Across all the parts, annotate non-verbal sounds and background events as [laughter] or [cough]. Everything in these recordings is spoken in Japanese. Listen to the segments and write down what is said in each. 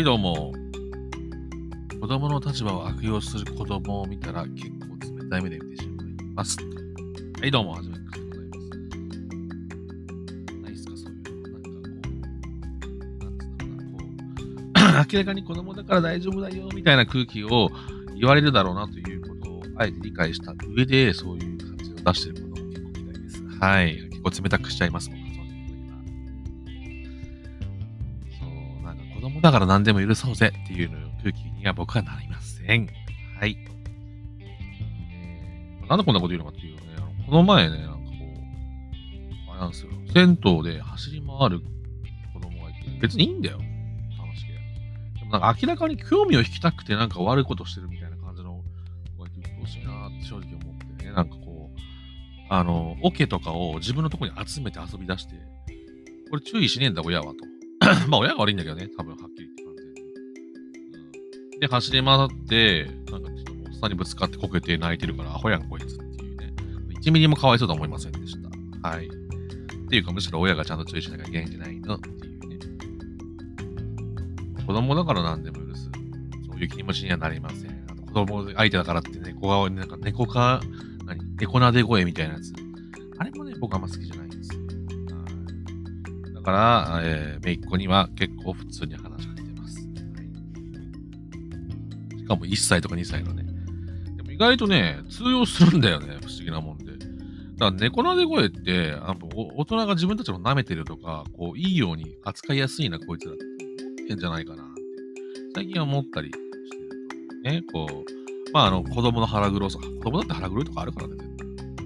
はい、どうも。子供の立場を悪用する子供を見たら結構冷たい目で見てしまいます。はい、どうも、はじめくでございます。ないっすか、そういうの。なんかこう、なんつうんだろうな、こう、[clears throat] 明らかに子供だから大丈夫だよ、みたいな空気を言われるだろうなということを、あえて理解した上で、そういう感じを出してるものも結構嫌いです。はい。結構冷たくしちゃいますもん、だから何でも許そうぜっていうの空気には僕はなりません。はい。えー、なんでこんなこと言うのかっていうね、この前ね、なんかこう、あれなんですよ、銭湯で走り回る子供がいて、別にいいんだよ。楽しげ。でもなんか明らかに興味を引きたくてなんか悪いことしてるみたいな感じの子がいて、うっとしいなって正直思ってね、なんかこう、あの、オケとかを自分のとこに集めて遊び出して、これ注意しねえんだ、親はと。[laughs] まあ親が悪いんだけどね、多分はっきり言って完全に。うん、で、走り回って、なんかちょっとおっさんにぶつかってこけて泣いてるから、アホやんこいつっていうね。1ミリもかわいそうと思いませんでした。はい。っていうか、むしろ親がちゃんと注意しなきゃいけないんじゃないのっていうね。子供だから何でも許す。そういう気持ちにはなりません。あと子供相手だからって猫が、なんか猫か、何猫なで声みたいなやつ。あれもね、僕あんま好きじゃな。いだから、えー、めいっ子には結構普通に話しかけてます。しかも1歳とか2歳のね。でも意外とね、通用するんだよね。不思議なもんで。だから猫なで声って、あの大人が自分たちを舐めてるとか、こう、いいように扱いやすいな、こいつらって思ってんじゃないかなって。最近は思ったりしてる。ね、こう、まあ、あの、子供の腹黒さ、子供だって腹黒いとかあるからね、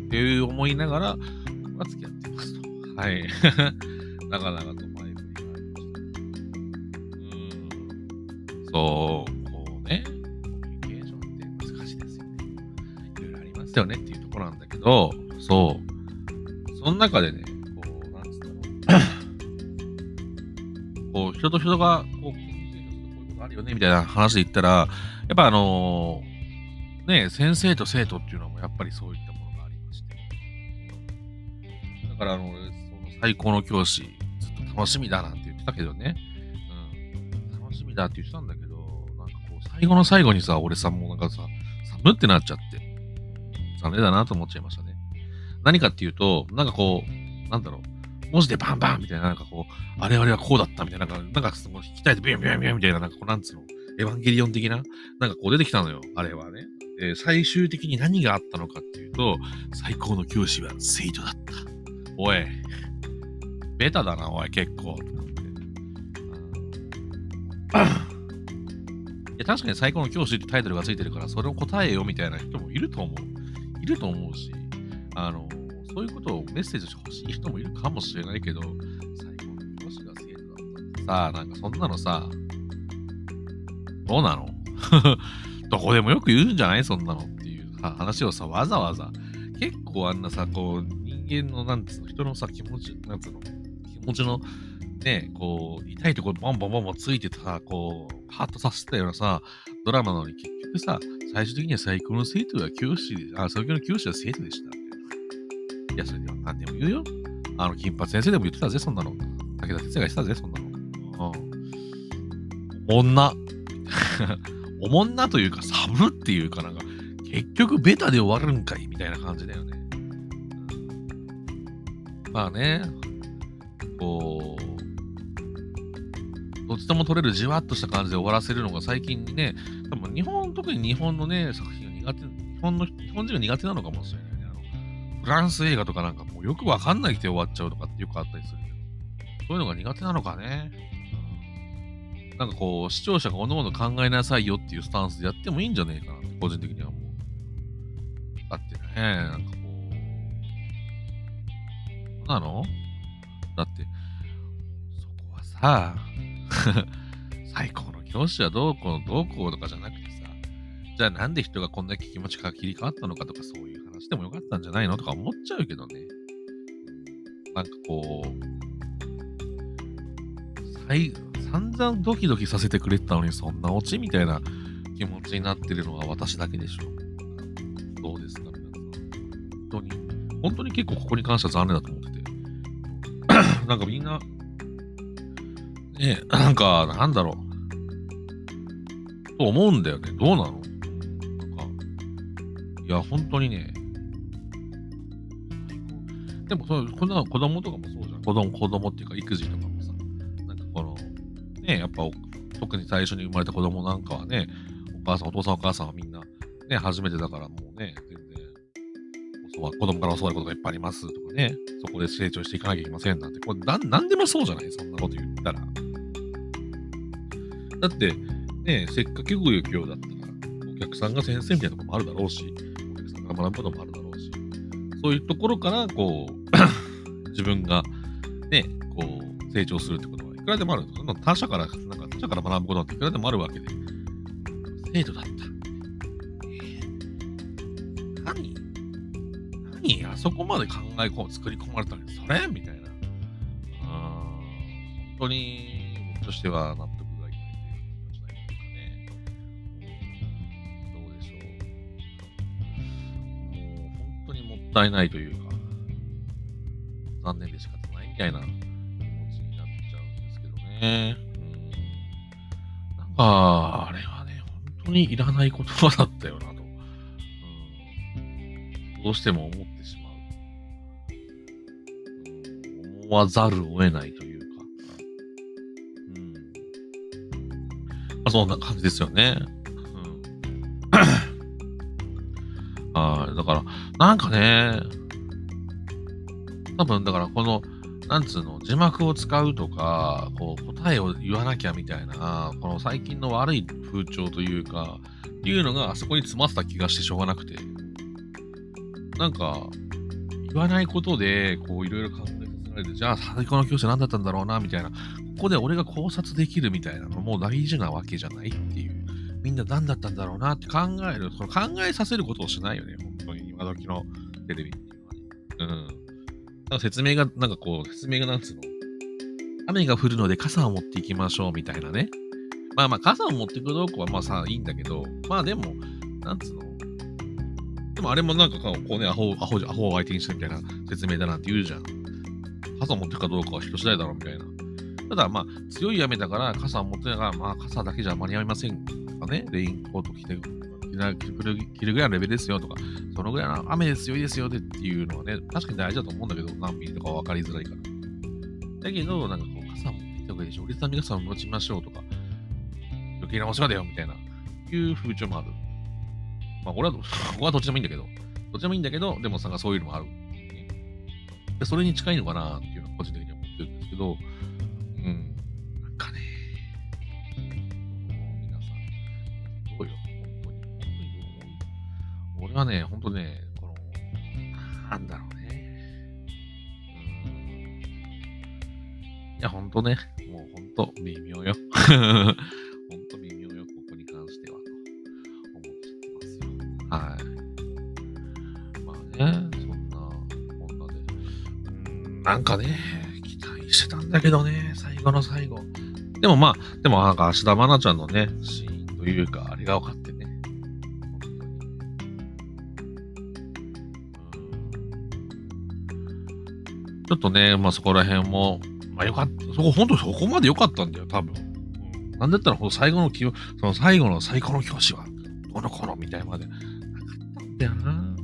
っていう思いながら、僕は付き合ってますと。はい。なかなかと前振りがありました。うん。そう、こうね、コミュニケーションって難しいですよね。いろいろありますよねっていうところなんだけど、そう。その中でね、こう、なんつったのこう、人と人が、こう、コミュニケーションするこういうことあるよね、みたいな話で言ったら、やっぱあのーね、先生と生徒っていうのもやっぱりそういったものがありまして。だから、あ、の最高の教師、ずっと楽しみだなんて言ってたけどね。うん。楽しみだって言ってたんだけど、なんかこう、最後の最後にさ、俺さ、もうなんかさ、寒ってなっちゃって、残念だなと思っちゃいましたね。何かっていうと、なんかこう、なんだろう、文字でバンバンみたいな、なんかこう、あれあれはこうだったみたいな、なんか、なんかその引きたいてビュンビュンビュンみたいな、なんかこう、なんつうの、エヴァンゲリオン的な、なんかこう出てきたのよ、あれはね。えー最終的に何があったのかっていうと、最高の教師は生徒だった。おい、ベタだな、おい、結構。いや確かに最高の教師ってタイトルがついてるから、それを答えよみたいな人もいると思う。いると思うし、あの、そういうことをメッセージしてほしい人もいるかもしれないけど、最高の教師が生徒だったってさ、なんかそんなのさ、どうなの？[laughs] どこでもよく言うんじゃない？そんなのっていうは話をさ、わざわざ、結構あんなさ、こう、人間の、なんつうの、人のさ、気持ち、なんつうの、気持ちの、ね、こう、痛いところボンボンボンボンついてさ、こう、ハッとさせたようなさ、ドラマなのに結局さ、最終的には最高の生徒は教師で、あ、最高の教師は生徒でした。いや、それでは何でも言うよ。あの、金髪先生でも言ってたぜ、そんなの。武田哲也が言ってたぜ、そんなの。うん。おんな。[laughs] おもんなというか、寒っていうかなんか、結局ベタで終わるんかいみたいな感じだよね。まあね、こう、どっちとも取れるじわっとした感じで終わらせるのが最近ね、多分日本、特に日本のね、作品が苦手、日本の、日本人が苦手なのかもしれないね。あのフランス映画とかなんかもうよくわかんないで終わっちゃうとかってよくあったりするけど、そういうのが苦手なのかね。なんかこう、視聴者がおのおの考えなさいよっていうスタンスでやってもいいんじゃねえかな、個人的には思う。だってね、なんかこ、うなの？だって、そこはさ、[laughs] 最高の教師はどうこうどうこうとかじゃなくてさ、じゃあなんで人がこんだけ気持ちが切り替わったのかとかそういう話でもよかったんじゃないのとか思っちゃうけどね。なんかこう、最散々ドキドキさせてくれてたのにそんなオチみたいな気持ちになってるのは私だけでしょ。どうですか皆さん。本当に、本当に結構ここに関しては残念だと。[laughs] なんかみんな、ねえ、[laughs] なんか、なんだろう。と思うんだよね。どうなの？なんか、いや、本当にね、でもそ、こんな子供とかもそうじゃん。子供、子供っていうか育児とかもさ、なんかこの、ね、やっぱ特に最初に生まれた子供なんかはね、お母さん、お父さん、お母さんはみんな、ね、初めてだからもうね、全然、教わ子供から教わることがいっぱいありますとかね、そこで成長していかなきゃいけませんなんて、これななんでもそうじゃないそんなこと言ったら。だって、ね、せっかく教育だったら、お客さんが先生みたいなところもあるだろうし、お客さんが学ぶこともあるだろうし、そういうところから、こう、[coughs] 自分が、ね、こう、成長するってことはいくらでもある。他者から、なんか他者から学ぶことっていくらでもあるわけで、生徒だった。何？何あそこまで考え込む、作り込まれたのに、それみたいな。本当に、僕としては納得がいかないという気持ちないというかね。どうでしょう。もう、本当にもったいないというか、残念で仕方ないみたいな気持ちになっちゃうんですけどね。なんか、あれはね、本当にいらない言葉だったよな。どうしても思ってしまう。思わざるを得ないというか。うん。まあ、そんな感じですよね。うん。[coughs] はい。だから、なんかね、多分、だからこの、なんつうの、字幕を使うとか、こう、答えを言わなきゃみたいな、この最近の悪い風潮というか、っていうのがあそこに詰まってた気がしてしょうがなくて。なんか、言わないことで、こう、いろいろ考えさせられて、じゃあ、最高の教師は何だったんだろうな、みたいな。ここで俺が考察できるみたいなのも大事なわけじゃないっていう。みんな何だったんだろうなって考える。その考えさせることをしないよね、本当に。今時のテレビっていうのは。うん。なんか説明が、なんかこう、説明がなんつうの？雨が降るので傘を持っていきましょうみたいなね。まあまあ、傘を持っていくどうこはまあさ、いいんだけど、まあでも、なんつうの？でもあれもなんかこうね、アホ、アホ、アホを相手にしてみたいな説明だなんて言うじゃん。傘持ってくかどうかは人次第だろうみたいな。ただまあ、強い雨だから傘持ってながら、まあ傘だけじゃ間に合いませんとかね、レインコート着て着るぐらいのレベルですよとか、そのぐらいの雨ですよ、いですよでっていうのはね、確かに大事だと思うんだけど、何ミリとか分かりづらいから。だけど、なんかこう、傘持ってきた方がいいでしょ、折りたたみ傘を持ちましょうとか、余計なお世話だよみたいな、いう風潮もある。まあ、俺は、[laughs] ここはどっちでもいいんだけど、どっちでもいいんだけど、でもさ、そういうのもある。でそれに近いのかなっていうのは個人的には思ってるんですけど、うん。なんかね、皆さん、どうよ。本当に、本当にどう俺はね、ほんとね、この、なんだろうね。うん。いや、ほんとね、もうほんと微妙よ。[laughs] なんかね、期待してたんだけどね、最後の最後。でもまあ、でもなんか、芦田愛菜ちゃんのね、シーンというか、あれが分かってね、ちょっとね、まあそこら辺も、まあよかった。そこ、本当そこまで良かったんだよ、多分。なんだったら、最後のその最後の最高の教師は、どの頃みたいまで、なかったんだよな。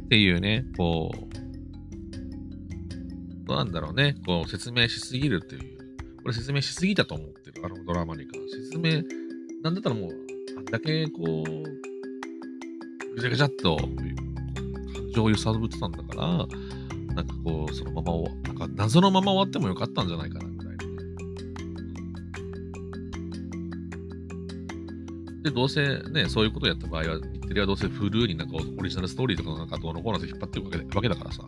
っていうね、こう、どうなんだろうね、こう、説明しすぎるっていう。これ説明しすぎたと思ってる、あのドラマに関して。説明、なんだったらもう、あんだけこう、ぐちゃぐちゃっと、感情を揺さぶってたんだから、なんかこう、そのまま終わ、なんか謎のまま終わってもよかったんじゃないかな、ぐらいなで、どうせね、そういうことをやった場合は、日テレはどうせフルーになんかオリジナルストーリーとかなんかどうのこうのって引っ張ってるわけわけだからさ。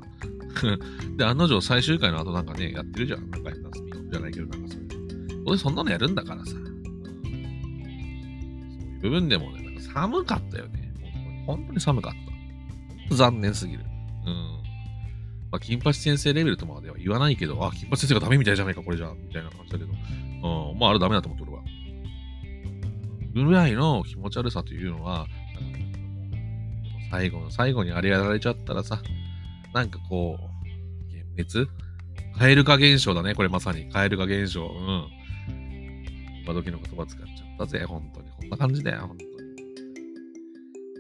で、案の定最終回の後なんかね、やってるじゃん。なんか変なスピンオフじゃないけど、なんかそういう。どうせそんなのやるんだからさ。うん、そういう部分でもね、なんか寒かったよね。本当に。本当に寒かった。残念すぎる。うん。まあ、金八先生レベルとまでは言わないけど、あ、金八先生がダメみたいじゃないか、これじゃ、みたいな感じだけど、うん、まあ、あれダメだと思って、俺は。ぐらいの気持ち悪さというのは、最後の最後にあれやられちゃったらさ、なんかこう、幻滅？蛙化現象だね、これまさに。蛙化現象。うん。今時の言葉使っちゃったぜ、本当に。こんな感じだよ、本当に。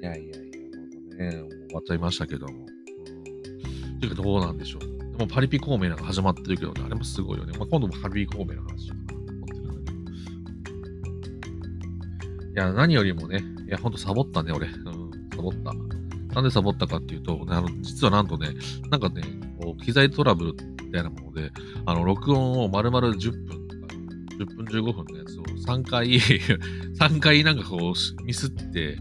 いやいやいや、ほんとね、終わっちゃいましたけども。うん。ていうか、どうなんでしょう。でも、パリピ孔明なんか始まってるけどね、あれもすごいよね。まあ、今度もパリピ孔明の話しようかな思ってるんだけど。いや、何よりもね、いや、ほんとサボったね、俺。うん、サボった。なんでサボったかっていうと、ね、あの、実はなんとね、なんかね、こう機材トラブルみたいなもので、あの、録音を丸々10分とか、10分15分のやつを3回 [laughs] 3回なんかこう、ミスって、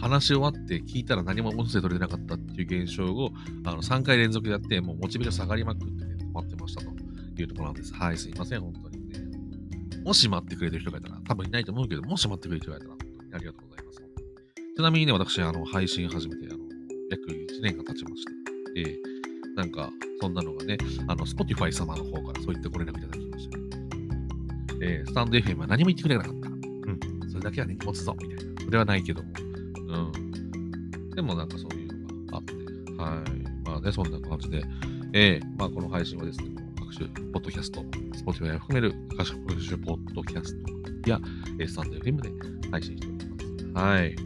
話し終わって聞いたら何も音声取れなかったっていう現象をあの3回連続でやって、もうモチベーション下がりまくってね、止まってましたというところなんです。はい、すいません、本当にね。もし待ってくれてる人がいたら、多分いないと思うけど、もし待ってくれてる人がいたら、本当にありがとうございます。ちなみにね、私、あの、配信始めて、あの、約1年が経ちまして、で、なんか、そんなのがね、あの、Spotify 様の方からそういったご連絡いただきました。えスタンド FM は何も言ってくれなかった。うん。それだけはね、持つぞ、みたいな。それはないけども。うん。でもなんかそういうのがあって、はい。まあね、そんな感じで、えー、まあこの配信はですね、各種、ポッドキャスト、Spotify を含める各種ポッドキャストや、えスタンド FM で配信しております。はい。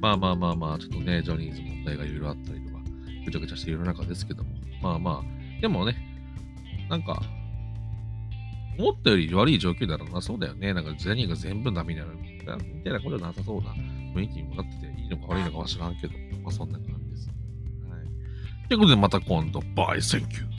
まあまあまあまあ、ちょっとね、ジャニーズ問題がいろいろあったりとか、ぐちゃぐちゃしている中ですけども、まあまあ、でもね、なんか、思ったより悪い状況だろうな、そうだよね。なんかジャニーが全部ダメになるみたいなことなさそうな雰囲気にもなってて、いいのか悪いのかは知らんけど、まあそんな感じです。はい。ということで、また今度、 bye, thank you。